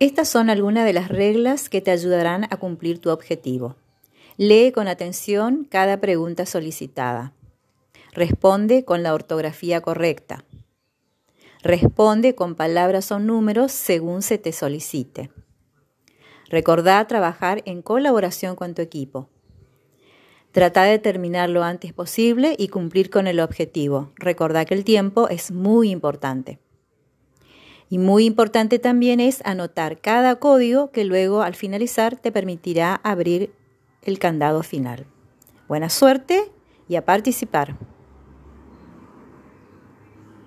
Estas son algunas de las reglas que te ayudarán a cumplir tu objetivo. Lee con atención cada pregunta solicitada. Responde con la ortografía correcta. Responde con palabras o números según se te solicite. Recordá trabajar en colaboración con tu equipo. Trata de terminar lo antes posible y cumplir con el objetivo. Recordá que el tiempo es muy importante. Y muy importante también es anotar cada código que luego al finalizar te permitirá abrir el candado final. Buena suerte y a participar.